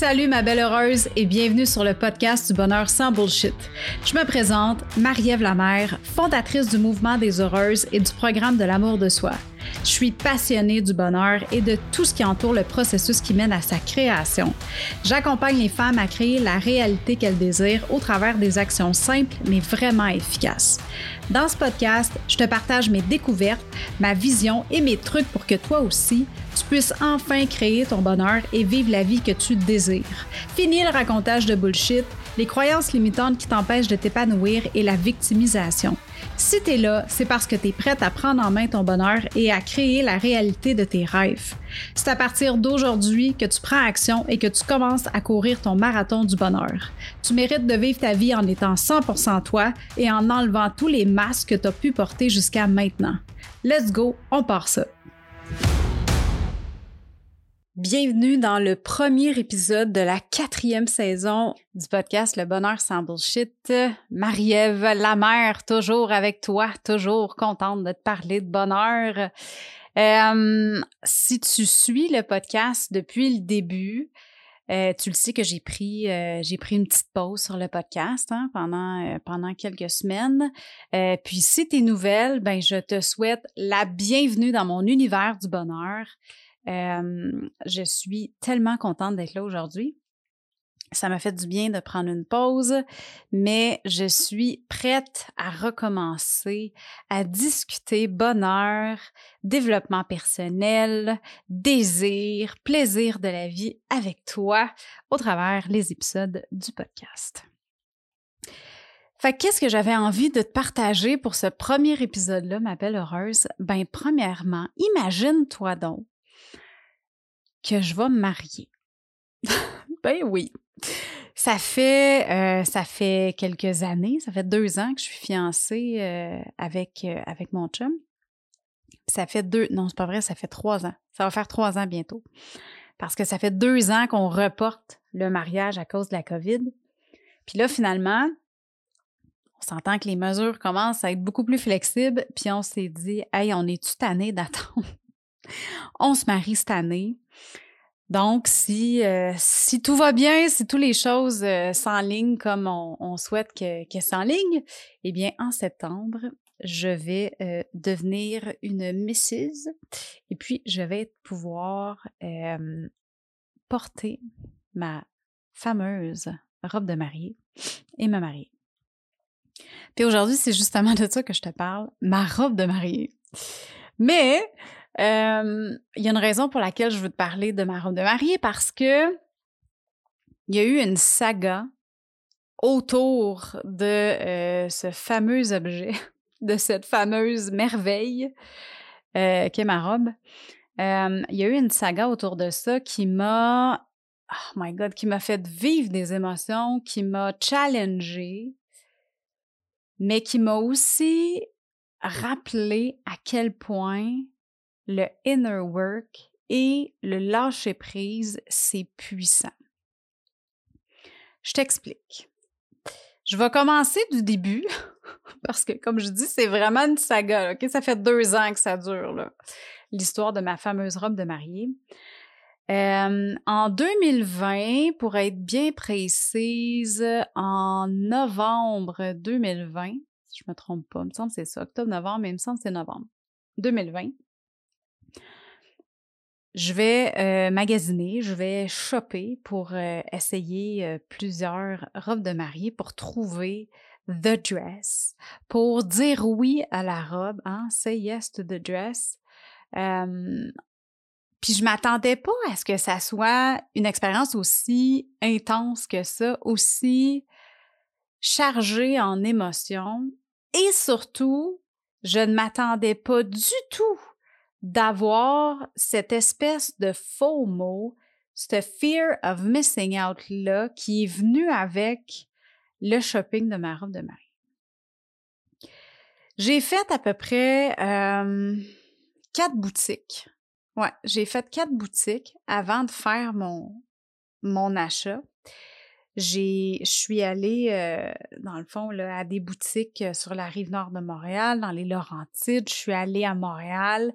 Salut ma belle heureuse et bienvenue sur le podcast du bonheur sans bullshit. Je me présente, Marie-Ève Lamère, fondatrice du mouvement des heureuses et du programme de l'amour de soi. Je suis passionnée du bonheur et de tout ce qui entoure le processus qui mène à sa création. J'accompagne les femmes à créer la réalité qu'elles désirent au travers des actions simples mais vraiment efficaces. Dans ce podcast, je te partage mes découvertes, ma vision et mes trucs pour que toi aussi, tu puisses enfin créer ton bonheur et vivre la vie que tu désires. Fini le racontage de bullshit, les croyances limitantes qui t'empêchent de t'épanouir et la victimisation. Si tu es là, c'est parce que tu es prête à prendre en main ton bonheur et à créer la réalité de tes rêves. C'est à partir d'aujourd'hui que tu prends action et que tu commences à courir ton marathon du bonheur. Tu mérites de vivre ta vie en étant 100% toi et en enlevant tous les masques que tu as pu porter jusqu'à maintenant. Let's go, on part ça. Bienvenue dans le premier épisode de la quatrième saison du podcast Le Bonheur sans Bullshit. Marie-Ève, la mère, toujours avec toi, toujours contente de te parler de bonheur. Euh, si tu suis le podcast depuis le début, euh, tu le sais que j'ai pris, euh, pris une petite pause sur le podcast hein, pendant, pendant quelques semaines. puis si tu es nouvelle, ben, je te souhaite la bienvenue dans mon univers du bonheur je suis tellement contente d'être là aujourd'hui. Ça m'a fait du bien de prendre une pause, mais je suis prête à recommencer à discuter bonheur, développement personnel, désir, plaisir de la vie avec toi au travers les épisodes du podcast. Fait qu'est-ce que j'avais envie de te partager pour ce premier épisode-là, ma belle heureuse? Ben, premièrement, imagine-toi donc que je vais me marier. ben oui. Ça fait, euh, ça fait quelques années, ça fait deux ans que je suis fiancée euh, avec, euh, avec mon chum. Ça fait deux, non, c'est pas vrai, ça fait trois ans. Ça va faire trois ans bientôt. Parce que ça fait deux ans qu'on reporte le mariage à cause de la COVID. Puis là, finalement, on s'entend que les mesures commencent à être beaucoup plus flexibles. Puis on s'est dit, hey, on est-tu tanné d'attendre? on se marie cette année. Donc, si, euh, si tout va bien, si toutes les choses euh, s'enlignent comme on, souhaite qu'elles que s'enlignent, eh bien, en septembre, je vais euh, devenir une Mrs. Et puis, je vais pouvoir porter ma fameuse robe de mariée et me marier. Puis aujourd'hui, c'est justement de ça que je te parle, ma robe de mariée. Mais il y a une raison pour laquelle je veux te parler de ma robe de mariée parce que il y a eu une saga autour de euh, ce fameux objet, de cette fameuse merveille euh, qu'est ma robe. il y a eu une saga autour de ça qui m'a, oh my god, qui m'a fait vivre des émotions, qui m'a challengé, mais qui m'a aussi rappelé à quel point le inner work et le lâcher prise, c'est puissant. Je t'explique. Je vais commencer du début parce que, comme je dis, c'est vraiment une saga. Ça fait deux ans que ça dure, l'histoire de ma fameuse robe de mariée. en 2020, pour être bien précise, en novembre 2020, si je ne me trompe pas, il me semble que c'est ça, octobre-novembre, mais il me semble que c'est novembre 2020, je vais euh, magasiner, je vais shopper pour euh, essayer euh, plusieurs robes de mariée pour trouver the dress, pour dire oui à la robe, hein, say yes to the dress. puis je m'attendais pas à ce que ça soit une expérience aussi intense que ça, aussi chargée en émotions et surtout, je ne m'attendais pas du tout d'avoir cette espèce de faux mot, ce fear of missing out-là qui est venu avec le shopping de ma robe de mariée. J'ai fait à peu près euh, quatre boutiques. Ouais, j'ai fait quatre boutiques avant de faire mon, mon achat. Je suis allée, euh, dans le fond, là, à des boutiques euh, sur la rive nord de Montréal, dans les Laurentides. Je suis allée à Montréal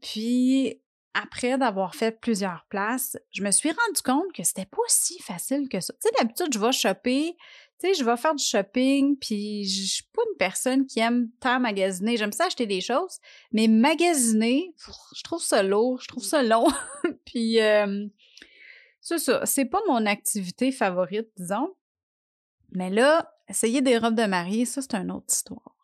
puis, après d'avoir fait plusieurs places, je me suis rendu compte que c'était pas si facile que ça. Tu sais, d'habitude, je vais shopper, tu sais, je vais faire du shopping, puis je suis pas une personne qui aime tant magasiner. J'aime ça acheter des choses, mais magasiner, je trouve ça lourd, je trouve ça long. puis c'est ça, c'est pas mon activité favorite, disons. Mais là, essayer des robes de mariée, ça, c'est une autre histoire.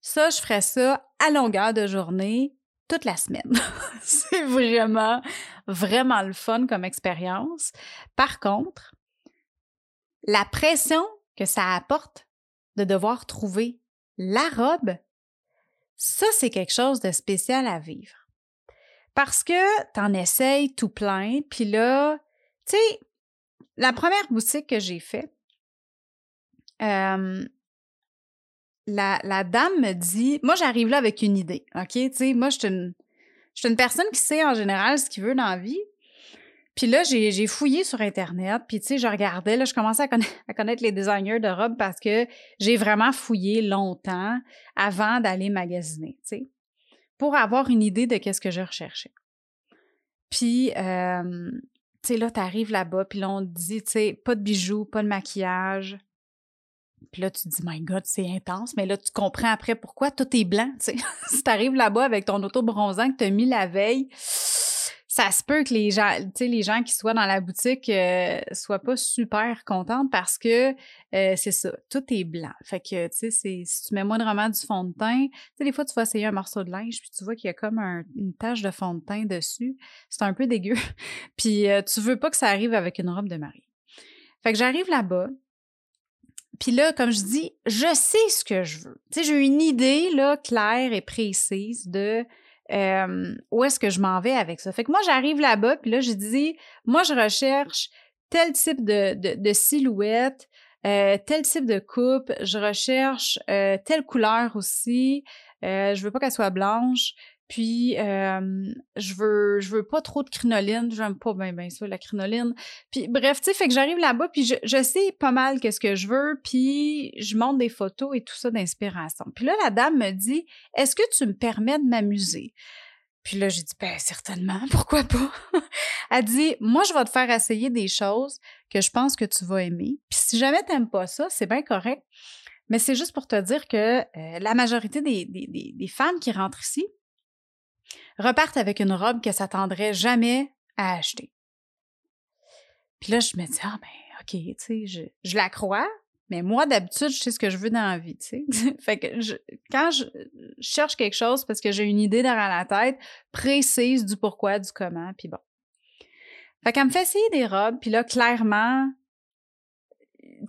Ça, je ferais ça à longueur de journée, toute la semaine. c'est vraiment, vraiment le fun comme expérience. Par contre, la pression que ça apporte de devoir trouver la robe, ça, c'est quelque chose de spécial à vivre. Parce que t'en essayes tout plein, puis là, tu sais, la première boutique que j'ai faite, euh, la, dame me dit, moi j'arrive là avec une idée, ok? Tu sais, moi je suis une, personne qui sait en général ce qu'il veut dans la vie. Puis là, j'ai fouillé sur Internet, puis tu sais, je regardais, là, je commençais à connaître, les designers de robes parce que j'ai vraiment fouillé longtemps avant d'aller magasiner, tu sais, pour avoir une idée de qu'est-ce que je recherchais. Puis, euh, tu sais, là, t'arrives là-bas, puis là, on te dit, tu sais, pas de bijoux, pas de maquillage, puis là, tu te dis, my God, c'est intense. Mais là, tu comprends après pourquoi tout est blanc. si tu arrives là-bas avec ton auto bronzant que tu as mis la veille, ça se peut que les gens, les qui soient dans la boutique euh, soient pas super contents parce que euh, c'est ça, tout est blanc. Fait que, tu sais, si tu mets moindrement du fond de teint, tu sais, des fois, tu vas essayer un morceau de linge, puis tu vois qu'il y a comme une tache de fond de teint dessus. C'est un peu dégueu. puis euh, tu veux pas que ça arrive avec une robe de mariée. Fait que j'arrive là-bas, puis là, comme je dis, je sais ce que je veux. Tu sais, j'ai une idée là, claire et précise de euh, où est-ce que je m'en vais avec ça. Fait que moi, j'arrive là-bas, puis là, je dis, moi, je recherche tel type de, de, silhouette, euh, tel type de coupe, je recherche euh, telle couleur aussi, je veux pas qu'elle soit blanche, puis, je veux je veux pas trop de crinoline. J'aime pas bien, bien ça, la crinoline. Puis, bref, tu sais, fait que j'arrive là-bas, puis je, sais pas mal qu'est-ce que je veux, puis je monte des photos et tout ça d'inspiration. Puis là, la dame me dit, est-ce que tu me permets de m'amuser? Puis là, j'ai dit, ben certainement, pourquoi pas? Elle dit, moi, je vais te faire essayer des choses que je pense que tu vas aimer. Puis si jamais t'aimes pas ça, c'est bien correct. Mais c'est juste pour te dire que euh, la majorité des, des, des femmes qui rentrent ici, repartent avec une robe que s'attendrait jamais à acheter. Puis là, je me dis, ah ben, OK, tu sais, je, la crois, mais moi, d'habitude, je sais ce que je veux dans la vie, tu sais. fait que je, quand je, cherche quelque chose parce que j'ai une idée derrière la tête précise du pourquoi, du comment, puis bon. Fait qu'elle me fait essayer des robes, puis là, clairement,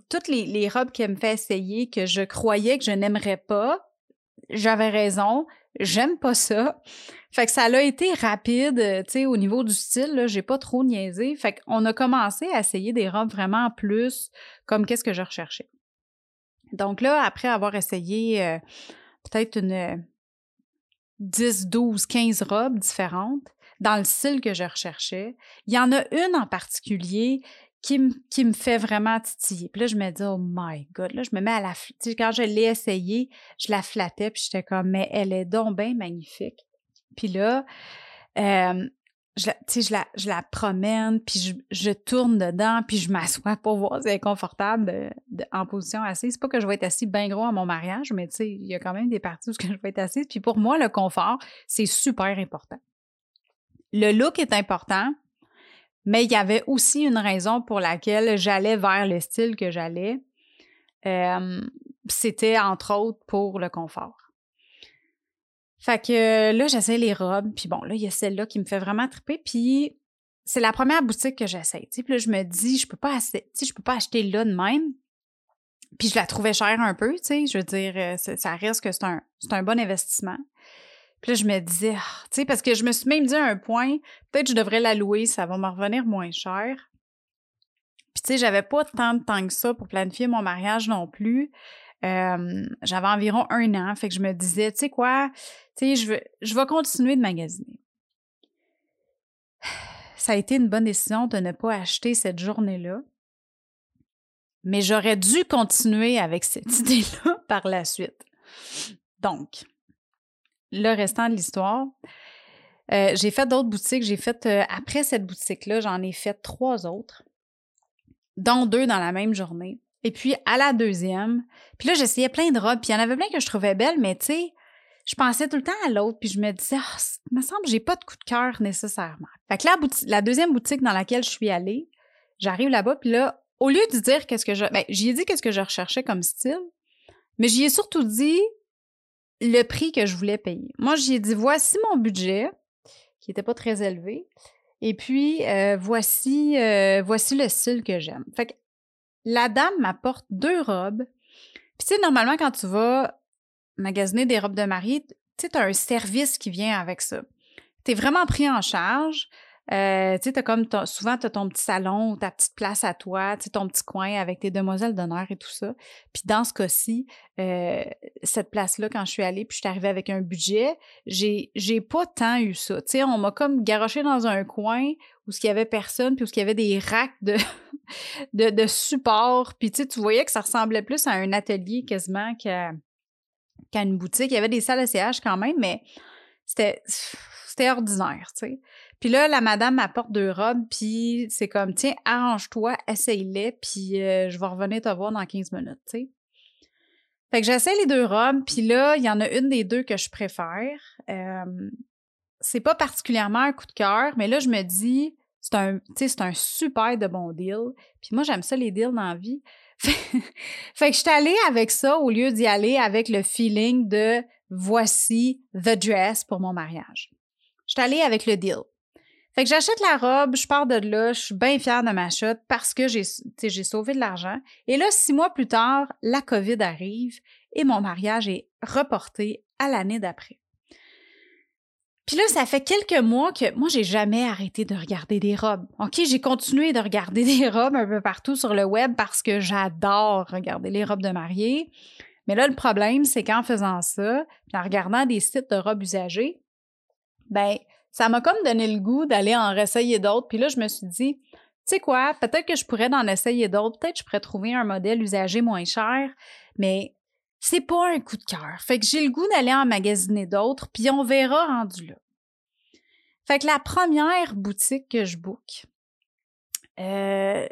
toutes les, les robes qu'elle me fait essayer que je croyais que je n'aimerais pas, j'avais raison, j'aime pas ça. Fait que ça a été rapide, euh, tu sais, au niveau du style, là, j'ai pas trop niaisé. Fait qu'on a commencé à essayer des robes vraiment plus comme qu'est-ce que je recherchais. Donc là, après avoir essayé euh, peut-être une 10, 12, 15 robes différentes dans le style que je recherchais, il y en a une en particulier qui, me fait vraiment titiller. Puis là, je me dis, oh my God, là, je me mets à la... Tu quand je l'ai essayé, je la flattais, puis j'étais comme, mais elle est donc bien magnifique. Puis là, euh, je, je, la, je la promène, puis je, je tourne dedans, puis je m'assois pour voir si elle est confortable en position assise. C'est pas que je vais être assise bien gros à mon mariage, mais tu sais, il y a quand même des parties où je vais être assise. Puis pour moi, le confort, c'est super important. Le look est important, mais il y avait aussi une raison pour laquelle j'allais vers le style que j'allais. Euh, c'était entre autres pour le confort. Fait que là, j'essaie les robes, puis bon, là, il y a celle-là qui me fait vraiment triper, puis c'est la première boutique que j'essaie. Puis là, je me dis, je peux pas, je peux pas acheter là de même. Puis je la trouvais chère un peu, tu sais. Je veux dire, euh, ça reste que c'est un, un bon investissement. Puis là, je me disais, ah, tu sais, parce que je me suis même dit à un point, peut-être que je devrais la louer, ça va me revenir moins cher. Puis tu sais, j'avais pas tant de temps que ça pour planifier mon mariage non plus. Euh, j'avais environ un an, fait que je me disais, tu sais quoi, tu sais, je, je vais continuer de magasiner. Ça a été une bonne décision de ne pas acheter cette journée-là, mais j'aurais dû continuer avec cette idée-là par la suite. Donc, le restant de l'histoire. Euh, j'ai fait d'autres boutiques. J'ai fait, euh, après cette boutique-là, j'en ai fait trois autres, dont deux dans la même journée. Et puis, à la deuxième, puis là, j'essayais plein de robes, puis il y en avait plein que je trouvais belles, mais tu sais, je pensais tout le temps à l'autre, puis je me disais, oh, il me semble que j'ai pas de coup de cœur nécessairement. Fait que la, la deuxième boutique dans laquelle je suis allée, j'arrive là-bas, puis là, au lieu de dire qu'est-ce que je. Ben, j'y ai dit qu'est-ce que je recherchais comme style, mais j'y ai surtout dit le prix que je voulais payer. Moi, j'y ai dit voici mon budget, qui n'était pas très élevé, et puis euh, voici, euh, voici le style que j'aime. Fait que la dame m'apporte deux robes. Puis, tu sais, normalement, quand tu vas magasiner des robes de mariée, tu sais, as un service qui vient avec ça. Tu es vraiment pris en charge. Euh, tu sais, comme souvent, tu as ton petit salon ou ta petite place à toi, ton petit coin avec tes demoiselles d'honneur et tout ça. Puis dans ce cas-ci, euh, cette place-là, quand je suis allée, puis je suis arrivée avec un budget, j'ai, j'ai pas tant eu ça. Tu sais, on m'a comme garoché dans un coin où il y avait personne, puis où il y avait des racks de, de, support. Puis tu voyais que ça ressemblait plus à un atelier quasiment qu'à, qu'à une boutique. Il y avait des salles de CH quand même, mais c'était, c'était ordinaire, tu sais. Puis là, la madame m'apporte deux robes, puis c'est comme, tiens, arrange-toi, essaye-les, puis euh, je vais revenir te voir dans 15 minutes, tu sais. Fait que j'essaie les deux robes, puis là, il y en a une des deux que je préfère. Euh, c'est pas particulièrement un coup de cœur, mais là, je me dis, c'est un, c'est un super de bon deal. Puis moi, j'aime ça, les deals dans la vie. fait que je suis allée avec ça au lieu d'y aller avec le feeling de voici the dress pour mon mariage. Je suis allée avec le deal. Fait j'achète la robe, je pars de là, je suis bien fière de ma chute parce que j'ai, sauvé de l'argent. Et là, six mois plus tard, la COVID arrive et mon mariage est reporté à l'année d'après. Puis là, ça fait quelques mois que moi, j'ai jamais arrêté de regarder des robes. OK, j'ai continué de regarder des robes un peu partout sur le web parce que j'adore regarder les robes de mariée. Mais là, le problème, c'est qu'en faisant ça, en regardant des sites de robes usagées, ben ça m'a comme donné le goût d'aller en réessayer d'autres. Puis là, je me suis dit, tu sais quoi, peut-être que je pourrais en essayer d'autres, peut-être que je pourrais trouver un modèle usagé moins cher, mais c'est pas un coup de cœur. Fait que j'ai le goût d'aller en magasiner d'autres, puis on verra rendu là. Fait que la première boutique que je book, euh,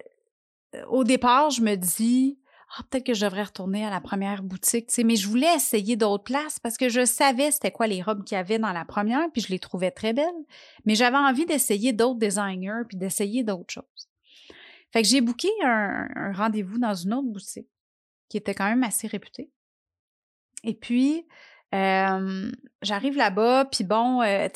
au départ, je me dis, ah, peut-être que je devrais retourner à la première boutique, tu sais, mais je voulais essayer d'autres places parce que je savais c'était quoi les robes qu'il y avait dans la première, puis je les trouvais très belles. Mais j'avais envie d'essayer d'autres designers, puis d'essayer d'autres choses. Fait que j'ai booké un, rendez-vous dans une autre boutique qui était quand même assez réputée. Et puis, j'arrive là-bas, puis bon, euh,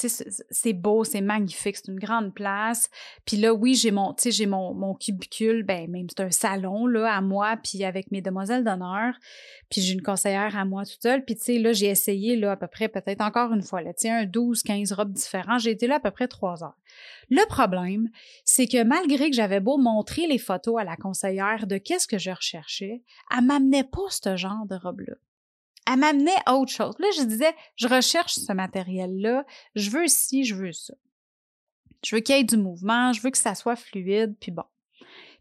c'est beau, c'est magnifique, c'est une grande place. Puis là, oui, j'ai mon, j'ai mon, mon cubicule, ben même c'est un salon là à moi, puis avec mes demoiselles d'honneur, puis j'ai une conseillère à moi toute seule. Puis tu sais, là, j'ai essayé là à peu près, peut-être encore une fois, là, tu sais, un 12, 15 robes différentes. J'ai été là à peu près trois heures. Le problème, c'est que malgré que j'avais beau montrer les photos à la conseillère de qu'est-ce que je recherchais, elle m'amenait pas ce genre de robe-là elle m'amenait à autre chose. Là, je disais, je recherche ce matériel-là, je veux ci, je veux ça. Je veux qu'il y ait du mouvement, je veux que ça soit fluide, puis bon.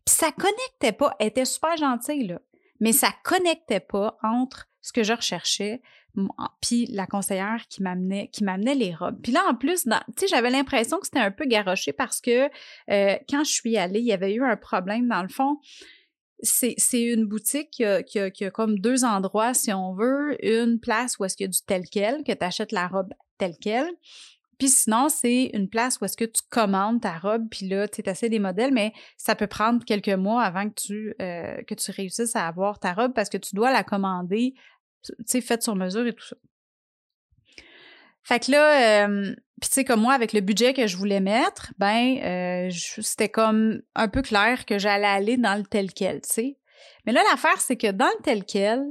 Puis ça connectait pas, elle était super gentille, là, mais ça connectait pas entre ce que je recherchais, puis la conseillère qui m'amenait qui m'amenait les robes. Puis là, en plus, tu sais, j'avais l'impression que c'était un peu garoché parce que euh, quand je suis allée, il y avait eu un problème. Dans le fond, c'est une boutique qui a, comme deux endroits, si on veut. Une place où est-ce qu'il y a du tel quel, que tu achètes la robe telle quelle. Puis sinon, c'est une place où est-ce que tu commandes ta robe, puis là, tu essaies des modèles, mais ça peut prendre quelques mois avant que tu, euh, que tu réussisses à avoir ta robe parce que tu dois la commander, tu sais, faite sur mesure et tout ça. Fait que là, euh, tu sais, comme moi, avec le budget que je voulais mettre, ben, euh, c'était comme un peu clair que j'allais aller dans le tel quel, tu sais. Mais là, l'affaire, c'est que dans le tel quel,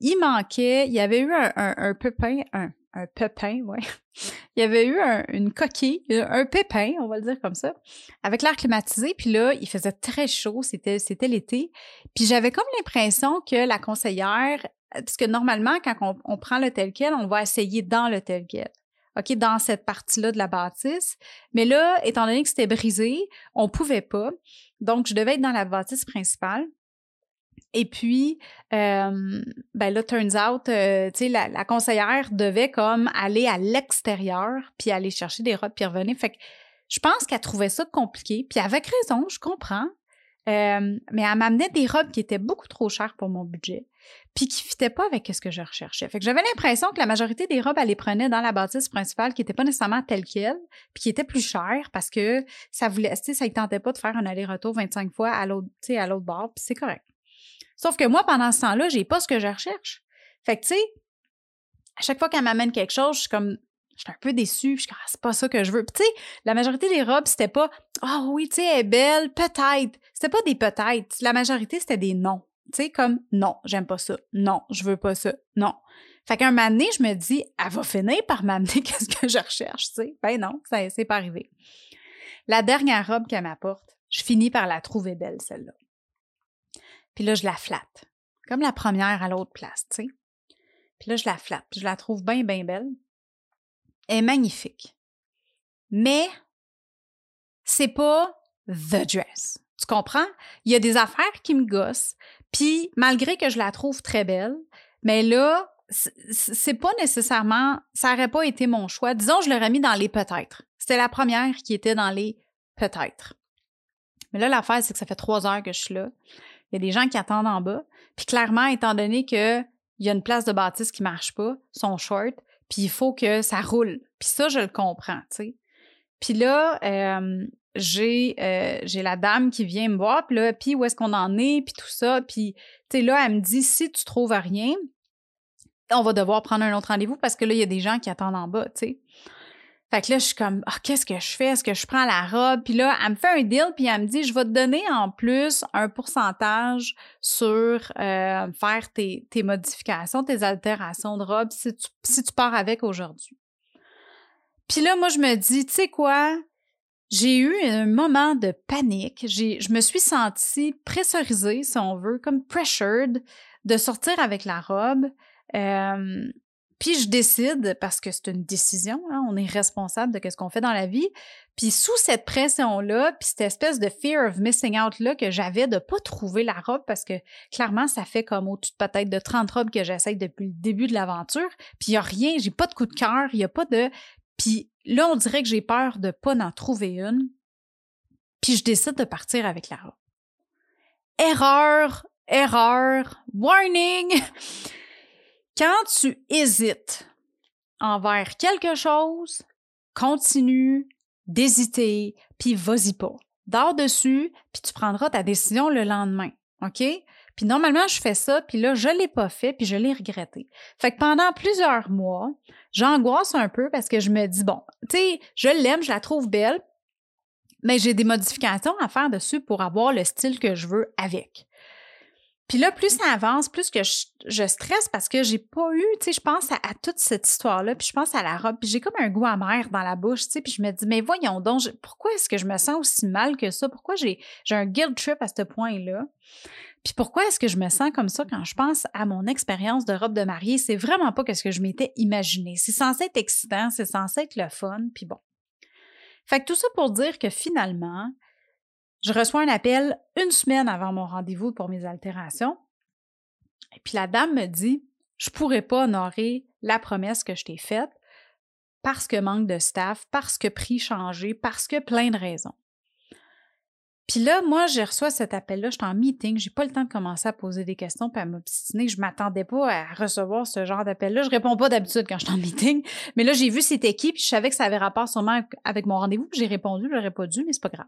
il manquait, il y avait eu un, un, pépin, un, un pépin, ouais. Il y avait eu une coquille, un pépin, on va le dire comme ça, avec l'air climatisé. Puis là, il faisait très chaud, c'était, c'était l'été. Puis j'avais comme l'impression que la conseillère, parce que normalement, quand on, prend le tel quel, on va essayer dans le tel quel. OK, dans cette partie-là de la bâtisse. Mais là, étant donné que c'était brisé, on pouvait pas. Donc, je devais être dans la bâtisse principale. Et puis, euh, ben là, turns out, euh, tu sais, la, la, conseillère devait comme aller à l'extérieur, puis aller chercher des robes, puis revenir. Fait que je pense qu'elle trouvait ça compliqué, puis avec raison, je comprends. Euh, mais elle m'amenait des robes qui étaient beaucoup trop chères pour mon budget, puis qui fitaient pas avec ce que je recherchais. Fait que j'avais l'impression que la majorité des robes, elle les prenait dans la bâtisse principale, qui n'était pas nécessairement telle qu'elle, puis qui était plus chère parce que ça voulait, ça ne tentait pas de faire un aller-retour 25 fois à l'autre, à l'autre bord, puis c'est correct. Sauf que moi, pendant ce temps-là, j'ai pas ce que je recherche. Fait que, tu sais, à chaque fois qu'elle m'amène quelque chose, je suis comme, je suis un peu déçue, je suis ah, c'est pas ça que je veux. Puis, tu sais, la majorité des robes, c'était pas, ah oui, tu sais, elle est belle, peut-être. C'était pas des peut-être. La majorité, c'était des non. Tu sais, comme, non, j'aime pas ça. Non, je veux pas ça. Non. Fait qu'un moment donné, je me dis, elle va finir par m'amener qu'est-ce que je recherche, tu sais. Ben non, ça, c'est pas arrivé. La dernière robe qu'elle m'apporte, je finis par la trouver belle, celle-là. Puis là, je la flatte. Comme la première à l'autre place, tu sais. Puis là, je la flatte. Puis je la trouve bien, bien belle. Est magnifique. Mais c'est pas the dress. Tu comprends? Il y a des affaires qui me gossent. Puis malgré que je la trouve très belle, mais là, c'est pas nécessairement, ça aurait pas été mon choix. Disons, je l'aurais mis dans les peut-être. C'était la première qui était dans les peut-être. Mais là, l'affaire, c'est que ça fait trois heures que je suis là. Il y a des gens qui attendent en bas. Puis clairement, étant donné qu'il y a une place de bâtisse qui marche pas, sont short, puis il faut que ça roule. Puis ça, je le comprends, tu. Puis là, euh, j'ai euh, j'ai la dame qui vient me voir, puis là, puis où est-ce qu'on en est, puis tout ça. Puis, tu là, elle me dit, si tu trouves rien, on va devoir prendre un autre rendez-vous parce que là, il y a des gens qui attendent en bas. Fait que là, je suis comme, ah, qu'est-ce que je fais? Est-ce que je prends la robe? Puis là, elle me fait un deal, puis elle me dit, je vais te donner en plus un pourcentage sur euh, faire tes, tes, modifications, tes altérations de robe si tu, si tu pars avec aujourd'hui. Puis là, moi, je me dis, tu sais quoi? J'ai eu un moment de panique. Je me suis sentie pressurisée, si on veut, comme pressured de sortir avec la robe. Euh, puis je décide, parce que c'est une décision, hein, on est responsable de ce qu'on fait dans la vie. Puis sous cette pression-là, puis cette espèce de fear of missing out-là que j'avais de pas trouver la robe, parce que clairement, ça fait comme au-dessus peut-être de 30 robes que j'essaye depuis le début de l'aventure. Puis il n'y a rien, j'ai pas de coup de cœur, il n'y a pas de... Puis là, on dirait que j'ai peur de pas en trouver une. Puis je décide de partir avec la robe. Erreur, erreur, warning! Quand tu hésites envers quelque chose, continue d'hésiter, puis vas-y pas. Dors dessus, puis tu prendras ta décision le lendemain. OK? Puis normalement, je fais ça, puis là, je l'ai pas fait, puis je l'ai regretté. Fait que pendant plusieurs mois, j'angoisse un peu parce que je me dis, bon, tu sais, je l'aime, je la trouve belle, mais j'ai des modifications à faire dessus pour avoir le style que je veux avec. Puis là, plus ça avance, plus que je, stresse parce que j'ai pas eu, tu sais, je pense à, toute cette histoire-là, puis je pense à la robe, puis j'ai comme un goût amer dans la bouche, tu sais, puis je me dis, mais voyons donc, pourquoi est-ce que je me sens aussi mal que ça? Pourquoi j'ai un guilt trip à ce point-là? Puis pourquoi est-ce que je me sens comme ça quand je pense à mon expérience de robe de mariée? C'est vraiment pas ce que je m'étais imaginé. C'est censé être excitant, c'est censé être le fun, puis bon. Fait que tout ça pour dire que finalement, je reçois un appel une semaine avant mon rendez-vous pour mes altérations. Et puis la dame me dit Je ne pourrais pas honorer la promesse que je t'ai faite parce que manque de staff, parce que prix changé, parce que plein de raisons. Puis là, moi, je reçois cet appel-là, je suis en meeting, j'ai pas le temps de commencer à poser des questions puis à m'obstiner. Je m'attendais pas à recevoir ce genre d'appel-là. Je réponds pas d'habitude quand je suis en meeting. Mais là, j'ai vu c'était qui, puis je savais que ça avait rapport sûrement avec mon rendez-vous. J'ai répondu, j'aurais pas dû, mais c'est pas grave.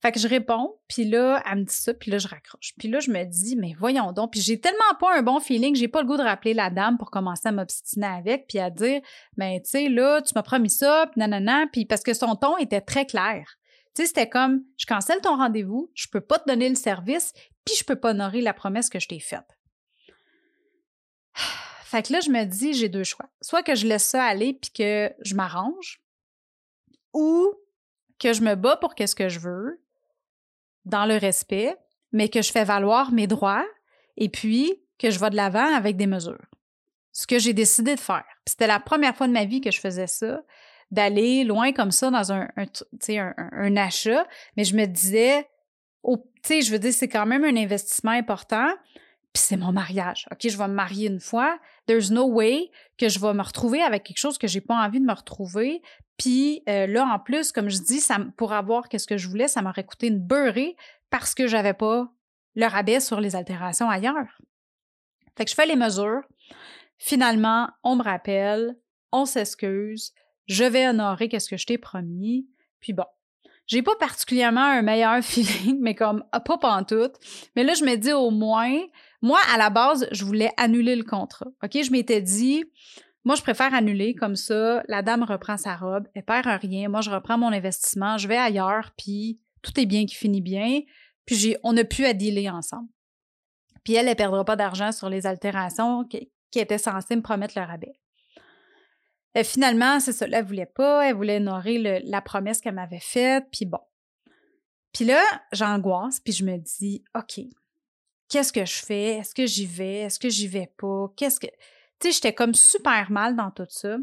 Fait que je réponds, puis là, elle me dit ça, puis là, je raccroche. Puis là, je me dis, mais voyons donc. Puis j'ai tellement pas un bon feeling, j'ai pas le goût de rappeler la dame pour commencer à m'obstiner avec, puis à dire, mais tu sais, là, tu m'as promis ça, puis nanana, puis parce que son ton était très clair. Tu sais, c'était comme, je cancelle ton rendez-vous, je peux pas te donner le service, puis je peux pas honorer la promesse que je t'ai faite. Fait que là, je me dis, j'ai deux choix. Soit que je laisse ça aller puis que je m'arrange, ou que je me bats pour qu'est-ce que je veux, dans le respect, mais que je fais valoir mes droits et puis que je vais de l'avant avec des mesures. Ce que j'ai décidé de faire. C'était la première fois de ma vie que je faisais ça, d'aller loin comme ça dans un, un, un, achat, mais je me disais, sais, je veux dire, c'est quand même un investissement important. Puis c'est mon mariage. OK, je vais me marier une fois. There's no way que je vais me retrouver avec quelque chose que j'ai pas envie de me retrouver. Puis euh, là, en plus, comme je dis, ça, pour avoir qu'est-ce que je voulais, ça m'aurait coûté une beurrée parce que j'avais pas le rabais sur les altérations ailleurs. Fait que je fais les mesures. Finalement, on me rappelle, on s'excuse, je vais honorer qu'est-ce que je t'ai promis. Puis bon, j'ai pas particulièrement un meilleur feeling, mais comme pas pantoute. Mais là, je me dis au moins, moi, à la base, je voulais annuler le contrat. OK? Je m'étais dit, moi, je préfère annuler comme ça. La dame reprend sa robe, elle perd rien. Moi, je reprends mon investissement, je vais ailleurs, puis tout est bien qui finit bien. Puis on a pu à dealer ensemble. Puis elle, elle perdra pas d'argent sur les altérations qui, étaient censées me promettre le rabais. Et finalement, c'est ça, elle voulait pas, elle voulait honorer la promesse qu'elle m'avait faite, puis bon. Puis là, j'angoisse, puis je me dis, OK, qu'est-ce que je fais? Est-ce que j'y vais? Est-ce que j'y vais pas? Qu'est-ce que... Tu sais, j'étais comme super mal dans tout ça.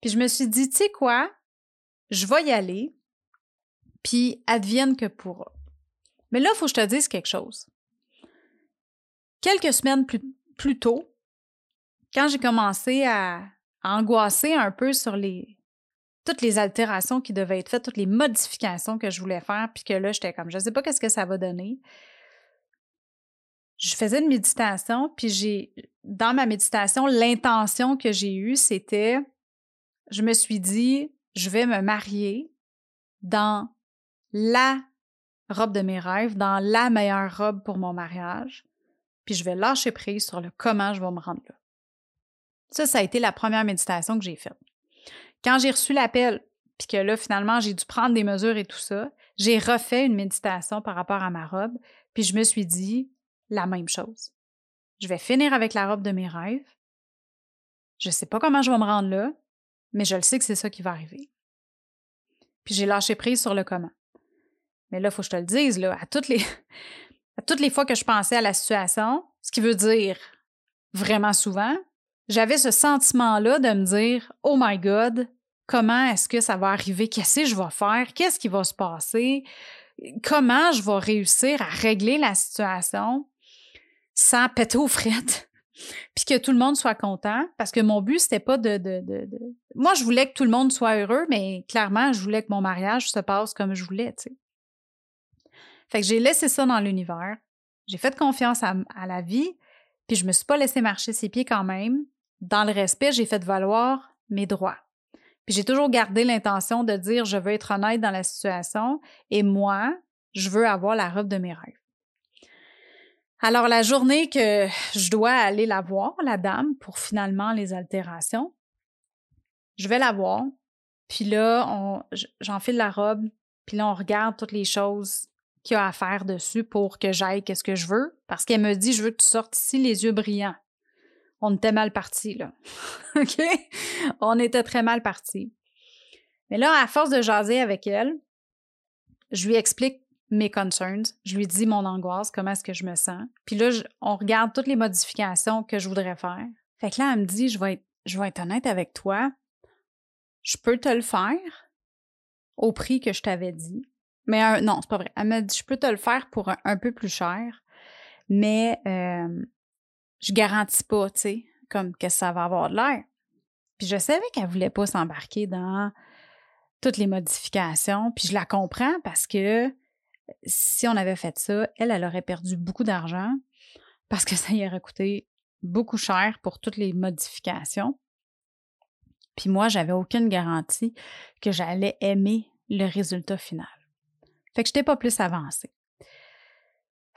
Puis je me suis dit, tu sais quoi? Je vais y aller, puis advienne que pourra. Mais là, il faut que je te dise quelque chose. Quelques semaines plus, tôt, quand j'ai commencé à, angoisser un peu sur les toutes les altérations qui devaient être faites, toutes les modifications que je voulais faire, puis que là, j'étais comme, je ne sais pas qu'est-ce que ça va donner. Je faisais une méditation, puis j'ai, dans ma méditation, l'intention que j'ai eue, c'était, je me suis dit, je vais me marier dans la robe de mes rêves, dans la meilleure robe pour mon mariage, puis je vais lâcher prise sur le comment je vais me rendre là. Ça, ça a été la première méditation que j'ai faite. Quand j'ai reçu l'appel, puis que là, finalement, j'ai dû prendre des mesures et tout ça, j'ai refait une méditation par rapport à ma robe, puis je me suis dit la même chose. Je vais finir avec la robe de mes rêves. Je ne sais pas comment je vais me rendre là, mais je le sais que c'est ça qui va arriver. Puis j'ai lâché prise sur le comment. Mais là, il faut que je te le dise, là, à toutes les, à toutes les fois que je pensais à la situation, ce qui veut dire vraiment souvent, j'avais ce sentiment-là de me dire Oh my God, comment est-ce que ça va arriver? Qu'est-ce que je vais faire? Qu'est-ce qui va se passer? Comment je vais réussir à régler la situation sans péter aux frettes? Puis que tout le monde soit content, parce que mon but, c'était pas de, de, de, Moi, je voulais que tout le monde soit heureux, mais clairement, je voulais que mon mariage se passe comme je voulais, tu sais. Fait que j'ai laissé ça dans l'univers. J'ai fait confiance à, la vie, puis je me suis pas laissé marcher ses pieds quand même. Dans le respect, j'ai fait valoir mes droits. Puis j'ai toujours gardé l'intention de dire je veux être honnête dans la situation et moi, je veux avoir la robe de mes rêves. Alors la journée que je dois aller la voir, la dame, pour finalement les altérations, je vais la voir. Puis là, j'enfile la robe. Puis là, on regarde toutes les choses qu'il y a à faire dessus pour que j'aille qu'est-ce que je veux. Parce qu'elle me dit, je veux que tu sortes ici les yeux brillants. On était mal partis, là. OK? On était très mal partis. Mais là, à force de jaser avec elle, je lui explique mes concerns, je lui dis mon angoisse, comment est-ce que je me sens. Puis là, on regarde toutes les modifications que je voudrais faire. Fait que là, elle me dit, je vais être, je vais être honnête avec toi, je peux te le faire au prix que je t'avais dit. Mais non, c'est pas vrai. Elle m'a dit, je peux te le faire pour un, peu plus cher, mais euh, je garantis pas, tu sais, comme que ça va avoir de l'air. Puis je savais qu'elle voulait pas s'embarquer dans toutes les modifications, puis je la comprends parce que si on avait fait ça, elle, elle aurait perdu beaucoup d'argent parce que ça y aurait coûté beaucoup cher pour toutes les modifications. Puis moi, j'avais aucune garantie que j'allais aimer le résultat final. Fait que j'étais pas plus avancée.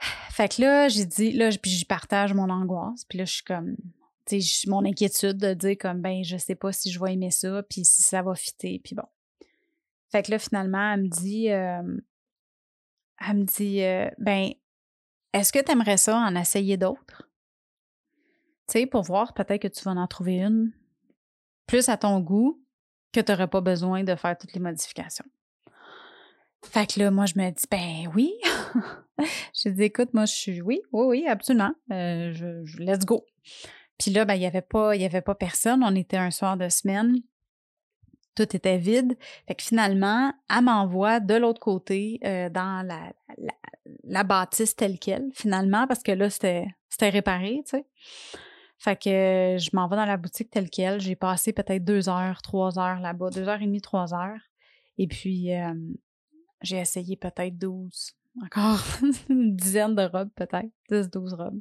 Fait que là, j'ai dit, là, puis j'y partage mon angoisse. Puis là, je suis comme, tu sais, mon inquiétude de dire comme, ben, je sais pas si je vais aimer ça, puis si ça va fitter, puis bon. Fait que là, finalement, elle me dit, euh, elle me dit, euh, ben, est-ce que tu aimerais ça en essayer d'autres? Tu sais, pour voir, peut-être que tu vas en trouver une plus à ton goût que tu n'aurais pas besoin de faire toutes les modifications. Fait que là, moi, je me dis, ben oui. je dis, écoute, moi, je suis, oui, oui, oui, absolument. Euh, je, let's go. Puis là, ben, il n'y avait, avait pas personne. On était un soir de semaine. Tout était vide. Fait que finalement, elle m'envoie de l'autre côté, euh, dans la, la bâtisse telle qu'elle, finalement, parce que là, c'était réparé, tu sais. Fait que je m'en vais dans la boutique telle qu'elle. J'ai passé peut-être deux heures, trois heures là-bas, deux heures et demie, trois heures. Et puis, j'ai essayé peut-être douze, encore une dizaine de robes peut-être, dix, douze robes.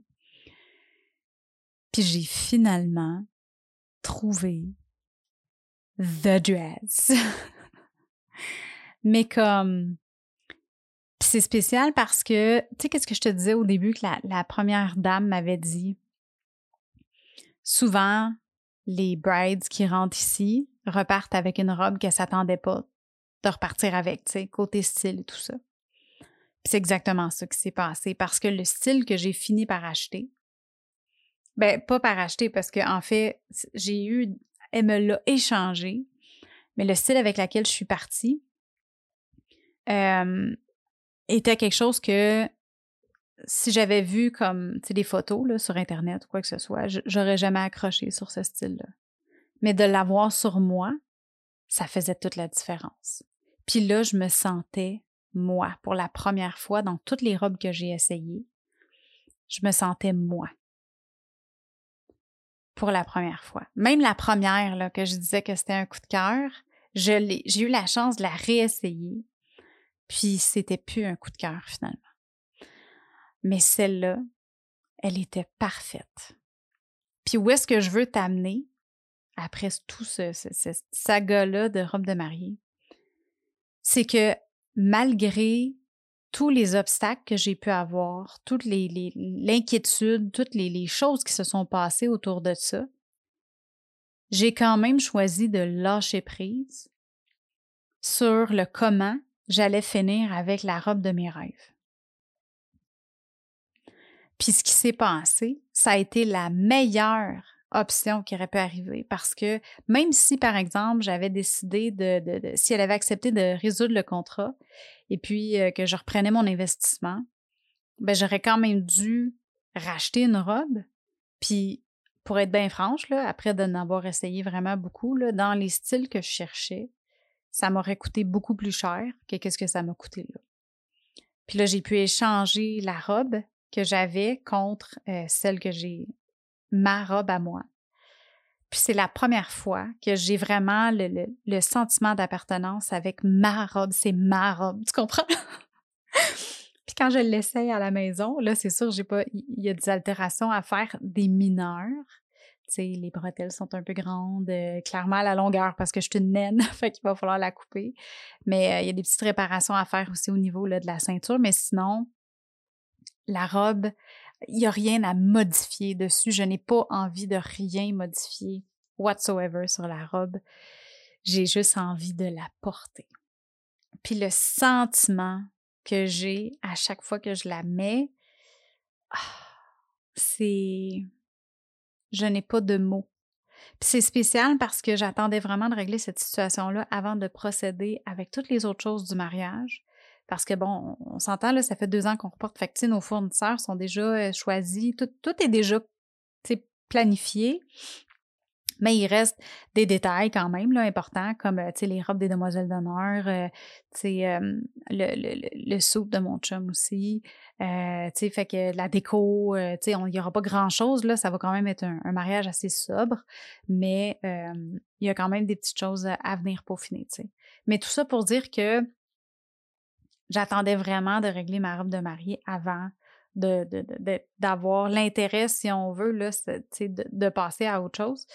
Puis j'ai finalement trouvé the dress. Mais comme c'est spécial parce que, tu sais, qu'est-ce que je te disais au début que la, première dame m'avait dit? Souvent, les brides qui rentrent ici repartent avec une robe qu'elles s'attendaient pas de repartir avec, tu sais, côté style et tout ça. c'est exactement ça qui s'est passé parce que le style que j'ai fini par acheter, ben, pas par acheter parce qu'en en fait, j'ai eu, elle me l'a échangé, mais le style avec lequel je suis partie, était quelque chose que si j'avais vu comme des photos là, sur Internet ou quoi que ce soit, j'aurais jamais accroché sur ce style-là. Mais de l'avoir sur moi, ça faisait toute la différence. Puis là, je me sentais, moi, pour la première fois dans toutes les robes que j'ai essayées, je me sentais moi. Pour la première fois. Même la première, là, que je disais que c'était un coup de cœur, j'ai eu la chance de la réessayer puis c'était plus un coup de cœur finalement. Mais celle-là, elle était parfaite. Puis où est-ce que je veux t'amener après tout ce, saga-là de robe de mariée? C'est que malgré tous les obstacles que j'ai pu avoir, toutes les, l'inquiétude, toutes les, les choses qui se sont passées autour de ça, j'ai quand même choisi de lâcher prise sur le comment j'allais finir avec la robe de mes rêves. Puis ce qui s'est passé, ça a été la meilleure option qui aurait pu arriver parce que même si, par exemple, j'avais décidé de, si elle avait accepté de résoudre le contrat et puis euh, que je reprenais mon investissement, ben j'aurais quand même dû racheter une robe. Puis pour être bien franche, là, après d'en avoir essayé vraiment beaucoup, dans les styles que je cherchais, ça m'aurait coûté beaucoup plus cher que qu'est-ce que ça m'a coûté là. Puis là, j'ai pu échanger la robe que j'avais contre euh, celle que j'ai, ma robe à moi. Puis c'est la première fois que j'ai vraiment le, le, sentiment d'appartenance avec ma robe. C'est ma robe, tu comprends? Puis quand je l'essaye à la maison, là, c'est sûr, j'ai pas, il y a des altérations à faire des mineurs les bretelles sont un peu grandes, euh, clairement à la longueur parce que je suis une naine, fait qu'il va falloir la couper. Mais euh, il y a des petites réparations à faire aussi au niveau là, de la ceinture. Mais sinon, la robe, il n'y a rien à modifier dessus. Je n'ai pas envie de rien modifier whatsoever sur la robe. J'ai juste envie de la porter. Puis le sentiment que j'ai à chaque fois que je la mets, ah, c'est je n'ai pas de mots. c'est spécial parce que j'attendais vraiment de régler cette situation-là avant de procéder avec toutes les autres choses du mariage. Parce que bon, on s'entend, là, ça fait deux ans qu'on reporte. Fait que, nos fournisseurs sont déjà euh, choisis. Tout, tout est déjà planifié. Mais il reste des détails quand même là, importants, comme euh, les robes des demoiselles d'honneur, euh, le, le, le, soupe de mon chum aussi. Euh, fait que la déco, il n'y aura pas grand-chose, ça va quand même être un, mariage assez sobre, mais il y a quand même des petites choses à venir peaufiner. sais. Mais tout ça pour dire que j'attendais vraiment de régler ma robe de mariée avant d'avoir de, l'intérêt, si on veut, là, de, de, passer à autre chose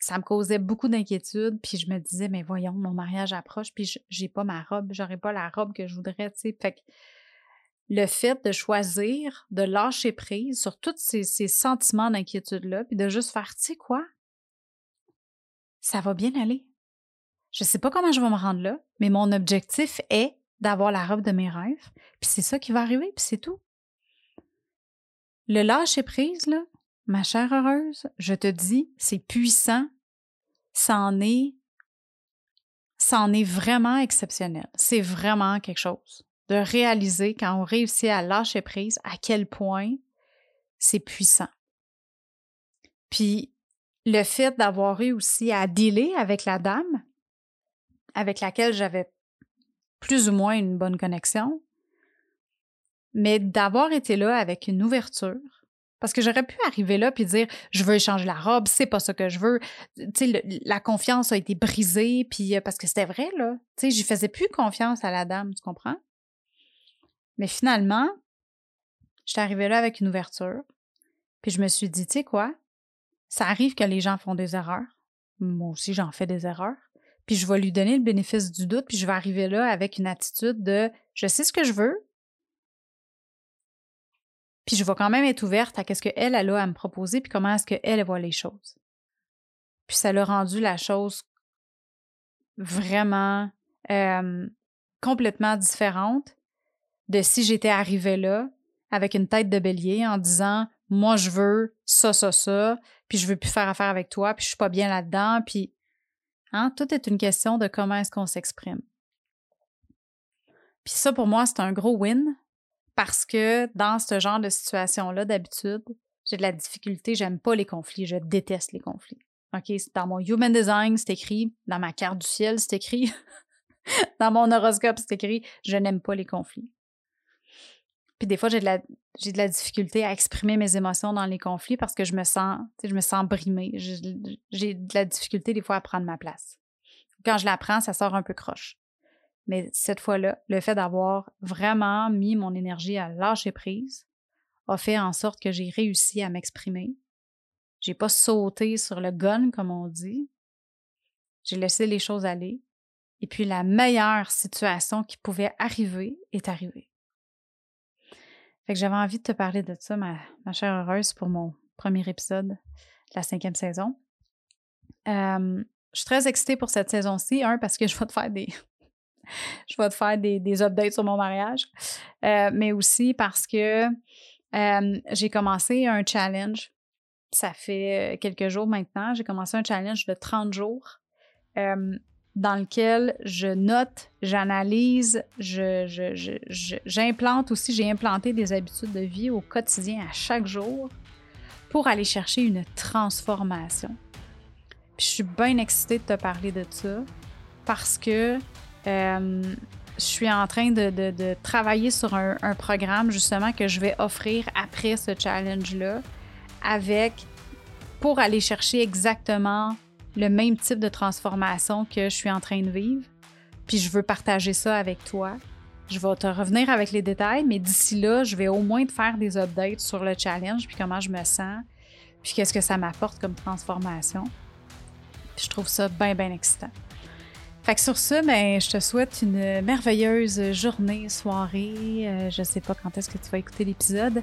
ça me causait beaucoup d'inquiétude, puis je me disais, mais voyons, mon mariage approche, puis j'ai pas ma robe, j'aurais pas la robe que je voudrais, tu sais. Fait que le fait de choisir, de lâcher prise sur tous ces, sentiments d'inquiétude-là, puis de juste faire, tu sais quoi, ça va bien aller. Je sais pas comment je vais me rendre là, mais mon objectif est d'avoir la robe de mes rêves, puis c'est ça qui va arriver, puis c'est tout. Le lâcher prise, là, Ma chère heureuse, je te dis, c'est puissant, c'en est, c'en est vraiment exceptionnel. C'est vraiment quelque chose de réaliser quand on réussit à lâcher prise à quel point c'est puissant. Puis le fait d'avoir eu aussi à dealer avec la dame avec laquelle j'avais plus ou moins une bonne connexion, mais d'avoir été là avec une ouverture. Parce que j'aurais pu arriver là puis dire je veux échanger la robe, c'est pas ça que je veux. Tu sais, la confiance a été brisée puis euh, parce que c'était vrai là. Tu sais, j'y faisais plus confiance à la dame, tu comprends? Mais finalement, j'étais arrivée là avec une ouverture. Puis je me suis dit, tu sais quoi? Ça arrive que les gens font des erreurs. Moi aussi, j'en fais des erreurs. Puis je vais lui donner le bénéfice du doute, puis je vais arriver là avec une attitude de je sais ce que je veux, puis je vais quand même être ouverte à ce qu'elle, elle a à me proposer, puis comment est-ce qu'elle, elle voit les choses. Puis ça l'a rendu la chose vraiment complètement différente de si j'étais arrivée là avec une tête de bélier en disant moi je veux ça ça ça puis je veux plus faire affaire avec toi puis je suis pas bien là-dedans puis hein, tout est une question de comment est-ce qu'on s'exprime. Puis ça pour moi c'est un gros win parce que dans ce genre de situation-là, d'habitude, j'ai de la difficulté, j'aime pas les conflits, je déteste les conflits. OK, dans mon human design, c'est écrit, dans ma carte du ciel, c'est écrit, dans mon horoscope, c'est écrit, je n'aime pas les conflits. Puis des fois, j'ai de, la, j'ai de la difficulté à exprimer mes émotions dans les conflits parce que je me sens, je me sens brimée. J'ai, de la difficulté des fois à prendre ma place. Quand je la prends, ça sort un peu croche. Mais cette fois-là, le fait d'avoir vraiment mis mon énergie à lâcher prise a fait en sorte que j'ai réussi à m'exprimer. J'ai pas sauté sur le gun, comme on dit. J'ai laissé les choses aller. Et puis la meilleure situation qui pouvait arriver est arrivée. Fait que j'avais envie de te parler de ça, ma, chère heureuse, pour mon premier épisode de la cinquième saison. Je suis très excitée pour cette saison-ci, un, parce que je vais te faire des, je vais te faire des, updates sur mon mariage, mais aussi parce que j'ai commencé un challenge. Ça fait quelques jours maintenant. J'ai commencé un challenge de 30 jours dans lequel je note, j'analyse, j'implante je, aussi, j'ai implanté des habitudes de vie au quotidien à chaque jour pour aller chercher une transformation. Puis je suis bien excitée de te parler de ça parce que euh, je suis en train de, travailler sur un, programme justement que je vais offrir après ce challenge-là avec pour aller chercher exactement le même type de transformation que je suis en train de vivre. Puis je veux partager ça avec toi. Je vais te revenir avec les détails, mais d'ici là, je vais au moins te faire des updates sur le challenge, puis comment je me sens, puis qu'est-ce que ça m'apporte comme transformation. Puis je trouve ça bien, bien excitant. Fait que sur ce, ben, je te souhaite une merveilleuse journée, soirée. Euh, je sais pas quand est-ce que tu vas écouter l'épisode.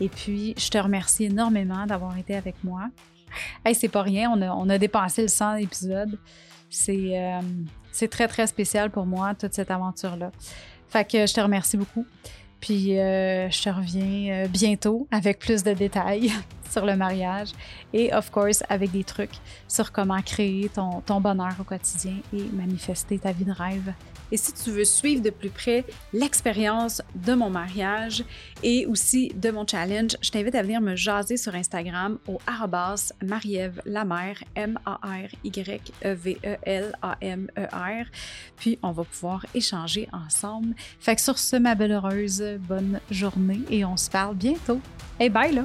Et puis, je te remercie énormément d'avoir été avec moi. Hey, c'est pas rien, on a, on dépassé le 100 épisodes. C'est, euh, c'est très, très spécial pour moi, toute cette aventure-là. Fait que je te remercie beaucoup. Puis euh, je te reviens bientôt avec plus de détails sur le mariage et, of course, avec des trucs sur comment créer ton bonheur au quotidien et manifester ta vie de rêve. Et si tu veux suivre de plus près l'expérience de mon mariage et aussi de mon challenge, je t'invite à venir me jaser sur Instagram au arrobas Mariève Lamère, M-A-R-Y-E-V-E-L-A-M-E-R. Puis on va pouvoir échanger ensemble. Fait que sur ce, ma belle heureuse, bonne journée et on se parle bientôt. Hey, bye là!